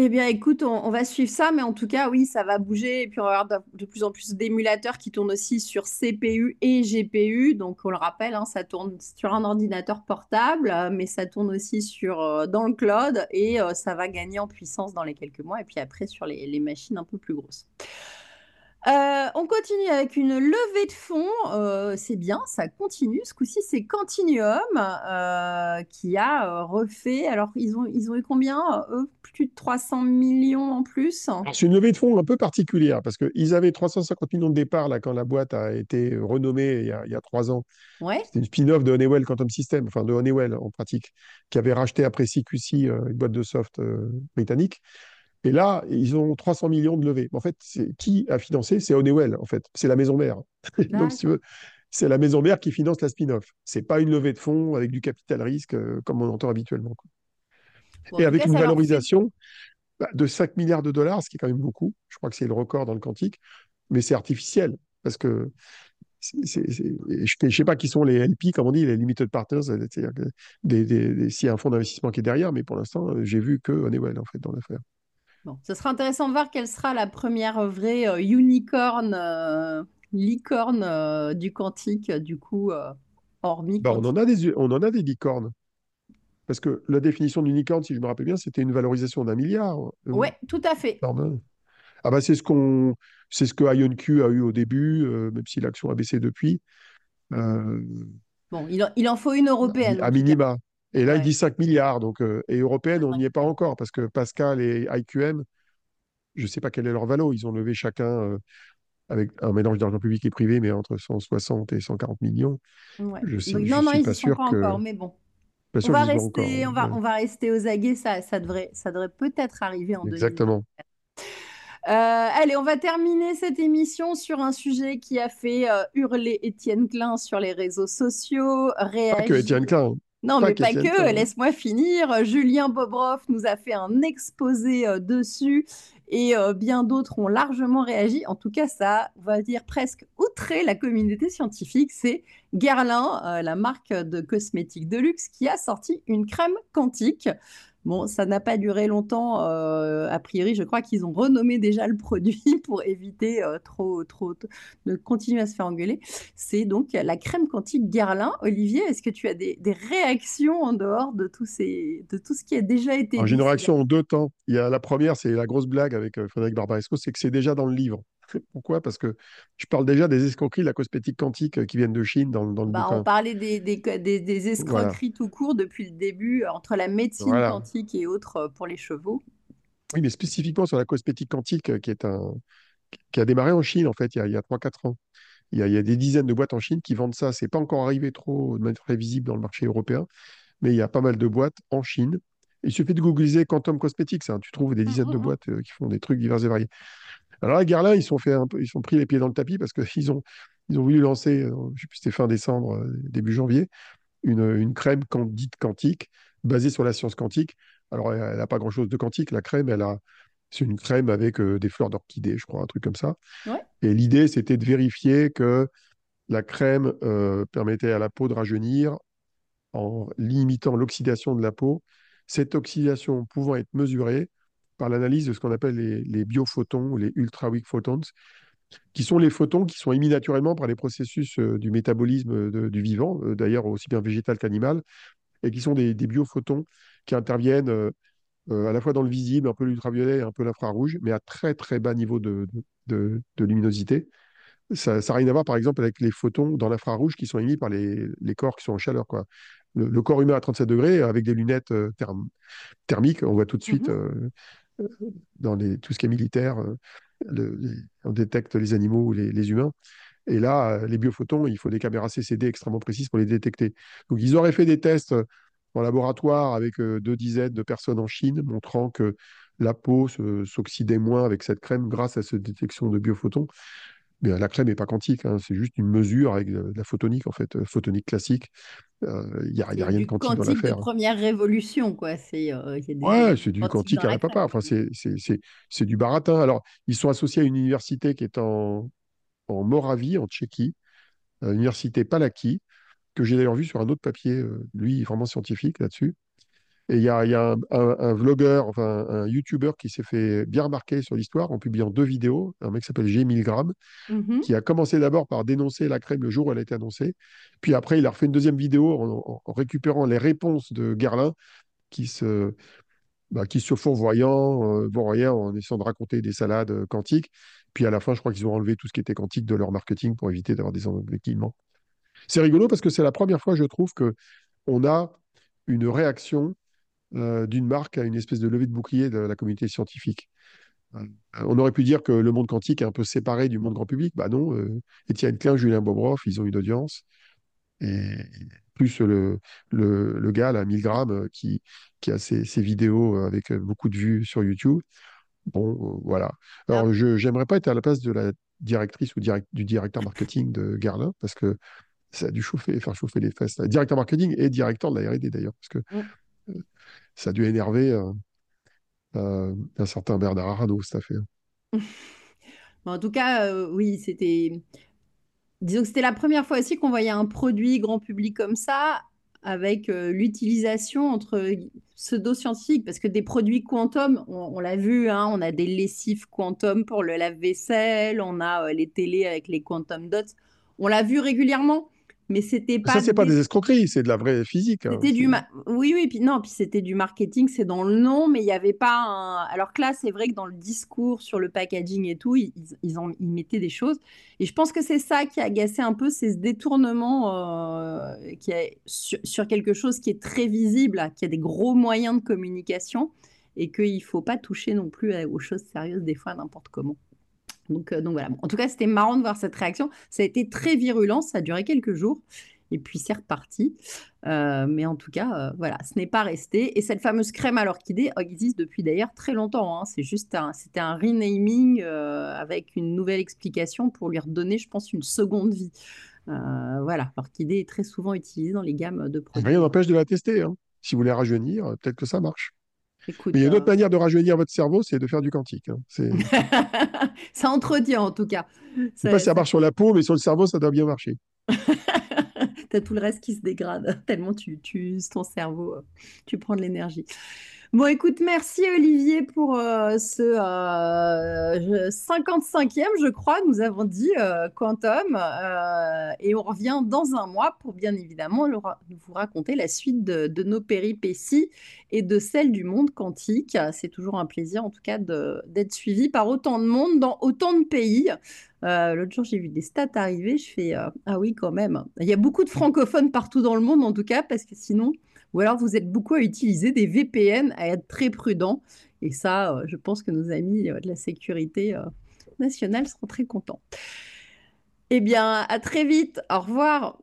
Eh bien, écoute, on, va suivre ça, mais en tout cas, oui, ça va bouger. Et puis, on va avoir de, plus en plus d'émulateurs qui tournent aussi sur CPU et GPU. Donc, on le rappelle, hein, ça tourne sur un ordinateur portable, euh, mais ça tourne aussi sur, euh, dans le cloud et euh, ça va gagner en puissance dans les quelques mois. Et puis après, sur les machines un peu plus grosses. Euh, on continue avec une levée de fonds. Euh, c'est bien, ça continue. Ce coup-ci, c'est Continuum euh, qui a refait. Alors, ils ont, ils ont eu combien Plus de 300 millions en plus? C'est une levée de fonds un peu particulière parce qu'ils avaient 350 millions de départ là, quand la boîte a été renommée il y a, trois ans. Ouais. C'était une spin-off de Honeywell Quantum System, enfin de Honeywell en pratique, qui avait racheté après CQC une boîte de soft britannique. Et là, ils ont 300 millions de levées. En fait, qui a financé? C'est Honeywell, en fait. C'est la maison mère. Donc, si tu veux, c'est la maison mère qui finance la spin-off. C'est pas une levée de fonds avec du capital risque euh, comme on entend habituellement. et avec une valorisation bah, de 5 milliards de dollars, ce qui est quand même beaucoup. Je crois que c'est le record dans le quantique, mais c'est artificiel parce que je ne sais pas qui sont les LP, comme on dit, les limited partners, c'est-à-dire s'il y a un fonds d'investissement qui est derrière, mais pour l'instant, j'ai vu que Honeywell en fait dans l'affaire. Bon, ce sera intéressant de voir quelle sera la première vraie euh, unicorn, euh, licorne euh, du quantique, du coup, hormis. Bah, on, en a des, on en a des licornes. Parce que la définition d'unicorne, si je me rappelle bien, c'était une valorisation d'un milliard. Oui, tout à fait. Ah bah c'est ce qu'on, c'est ce que IonQ a eu au début, même si l'action a baissé depuis. Bon, il en, il en, faut une européenne. À minima. Et là, il dit 5 milliards. Donc, euh, et européenne, on n'y est pas encore parce que Pascal et IQM, je ne sais pas quel est leur valo. Ils ont levé chacun euh, avec un mélange d'argent public et privé, mais entre 160 et 140 millions. Je sais, non, non, ils ne sont pas encore, mais bon. On va, rester, on, va, on va rester aux aguets, ça, ça devrait, ça devrait peut-être arriver en Exactement. Euh, allez, on va terminer cette émission sur un sujet qui a fait hurler Étienne Klein sur les réseaux sociaux. Réagir... Pas que Étienne Klein. Non, mais pas que, laisse-moi finir. Julien Bobroff nous a fait un exposé euh, dessus et euh, bien d'autres ont largement réagi. En tout cas, ça, on va dire, presque outré la communauté scientifique. C'est Guerlain, euh, la marque de cosmétiques de luxe, qui a sorti une crème quantique Bon, ça n'a pas duré longtemps. Euh, a priori, je crois qu'ils ont renommé déjà le produit pour éviter euh, trop, trop de continuer à se faire engueuler. C'est donc la crème quantique Guerlain. Olivier, est-ce que tu as des, réactions en dehors de ces, de tout ce qui a déjà été J'ai une réaction en deux temps. Il y a la première, c'est la grosse blague avec euh, Frédéric Barbaresco, c'est que c'est déjà dans le livre. Pourquoi Parce que je parle déjà des escroqueries de la cosmétique quantique euh, qui viennent de Chine dans, dans le bah, On parlait des, des, des, escroqueries tout court depuis le début, euh, entre la médecine quantique et autres euh, pour les chevaux. Oui, mais spécifiquement sur la cosmétique quantique, qui, est un, qui a démarré en Chine, en fait, il y a, a 3-4 ans. Il y, a, il y, a, des dizaines de boîtes en Chine qui vendent ça. Ce n'est pas encore arrivé trop de manière très visible dans le marché européen, mais il y a pas mal de boîtes en Chine. Il suffit de googliser Quantum Cosmetics. Hein. tu trouves des mmh, dizaines de mmh, mmh. boîtes qui font des trucs divers et variés. Alors là, Guerlain, ils sont fait un peu, ils sont pris les pieds dans le tapis parce qu'ils ont, ils ont voulu lancer, euh, je sais plus, c'était fin décembre, euh, début janvier, une, une crème dite quantique basée sur la science quantique. Alors, elle n'a pas grand-chose de quantique. La crème, elle a, c'est une crème avec euh, des fleurs d'orchidée, je crois, un truc comme ça. Et l'idée, c'était de vérifier que la crème permettait à la peau de rajeunir en limitant l'oxydation de la peau cette oxydation pouvant être mesurée par l'analyse de ce qu'on appelle les, les, biophotons ou les ultra-weak photons, qui sont les photons qui sont émis naturellement par les processus euh, du métabolisme du vivant, euh, d'ailleurs aussi bien végétal qu'animal, et qui sont des, des, biophotons qui interviennent euh, à la fois dans le visible, un peu l'ultraviolet et un peu l'infrarouge, mais à très très bas niveau de, de, de luminosité. Ça n'a rien à voir, par exemple, avec les photons dans l'infrarouge qui sont émis par les, les, corps qui sont en chaleur. Quoi. Le, le, corps humain à 37 degrés, avec des lunettes therm thermiques, on voit tout de suite mmh dans les, tout ce qui est militaire, on détecte les animaux ou les, humains. Et là, euh, les biophotons, il faut des caméras CCD extrêmement précises pour les détecter. Donc, ils auraient fait des tests en laboratoire avec euh, deux dizaines de personnes en Chine, montrant que la peau s'oxydait moins avec cette crème grâce à cette détection de biophotons. Mais la crème n'est pas quantique, hein, c'est juste une mesure avec la photonique, en fait, euh, photonique classique. Il n'y a, y a rien de quantique, dans l'affaire. C'est de première révolution, quoi. C'est ouais, c'est du quantique à papa. Enfin, c'est du baratin. Alors, ils sont associés à une université qui est en, en Moravie, en Tchéquie, euh, université Palaki, que j'ai d'ailleurs vu sur un autre papier, euh, lui, vraiment scientifique là-dessus. Et il y a, y a un, un, vlogueur, enfin un YouTuber qui s'est fait bien remarquer sur l'histoire en publiant deux vidéos, un mec qui s'appelle G. Milgram, mmh qui a commencé d'abord par dénoncer la crème le jour où elle a été annoncée, puis après il a refait une deuxième vidéo en, récupérant les réponses de Gerlin, qui se, bah, qui se fourvoyant, euh, en essayant de raconter des salades euh, quantiques, puis à la fin je crois qu'ils ont enlevé tout ce qui était quantique de leur marketing pour éviter d'avoir des enquillements. C'est rigolo parce que c'est la première fois, je trouve, que on a une réaction euh, d'une marque à une espèce de levée de bouclier de la communauté scientifique. Euh, on aurait pu dire que le monde quantique est un peu séparé du monde grand public. Bah non, euh, Étienne Klein, Julien Bobroff, ils ont une audience. Et plus le, le, gars, là, Milgram, qui, qui a ses, ses, vidéos avec beaucoup de vues sur YouTube. Bon, voilà. Alors, je j'aimerais pas être à la place de la directrice ou direct, du directeur marketing de Garlin, parce que ça a dû chauffer, faire chauffer les fesses. Directeur marketing et directeur de la R&D d'ailleurs, parce que mmh ça a dû énerver euh, euh, un certain Bernard Arnault, cette affaire. en tout cas, euh, oui, c'était. Disons que c'était la première fois aussi qu'on voyait un produit grand public comme ça, avec l'utilisation entre pseudo-scientifiques, parce que des produits quantum, on, l'a vu, hein, on a des lessives quantum pour le lave-vaisselle, on a les télés avec les quantum dots, on l'a vu régulièrement mais c'était pas. Ça, c'est pas des escroqueries, c'est de la vraie physique. Hein, c'était du. Oui, oui, puis non, puis c'était du marketing, c'est dans le nom, mais il n'y avait pas un. Alors que là, c'est vrai que dans le discours sur le packaging et tout, ils, ils, ils mettaient des choses. Et je pense que c'est ça qui a agacé un peu, c'est ce détournement euh, qui est sur, quelque chose qui est très visible, qui a des gros moyens de communication et qu'il ne faut pas toucher non plus aux choses sérieuses des fois n'importe comment. Donc, euh, donc voilà. En tout cas, c'était marrant de voir cette réaction. Ça a été très virulent, ça a duré quelques jours. Et puis c'est reparti. Euh, mais en tout cas, euh, voilà, ce n'est pas resté. Et cette fameuse crème à l'orchidée existe depuis d'ailleurs très longtemps. Hein. C'est juste un, c'était un renaming avec une nouvelle explication pour lui redonner, je pense, une seconde vie. voilà, l'orchidée est très souvent utilisée dans les gammes de produits. Rien n'empêche de la tester. Hein. Si vous voulez rajeunir, peut-être que ça marche il y a une autre euh, manière de rajeunir votre cerveau, c'est de faire du quantique. Hein. ça entretient en tout cas. Ça, pas si ça marche sur la peau, mais sur le cerveau, ça doit bien marcher. tu as tout le reste qui se dégrade, tellement tu, tu uses ton cerveau, euh, tu prends de l'énergie. Bon, écoute, merci Olivier pour euh, ce 55e, euh, je crois, nous avons dit euh, Quantum. et on revient dans un mois pour bien évidemment vous raconter la suite de, nos péripéties et de celles du monde quantique. C'est toujours un plaisir, en tout cas, d'être suivi par autant de monde dans autant de pays. L'autre jour, j'ai vu des stats arriver. Je fais Ah oui, quand même. Il y a beaucoup de francophones partout dans le monde, en tout cas, parce que sinon, ou alors vous êtes beaucoup à utiliser des VPN, à être très prudent. Et ça, euh, je pense que nos amis euh, de la sécurité euh, nationale seront très contents. Eh bien, à très vite. Au revoir.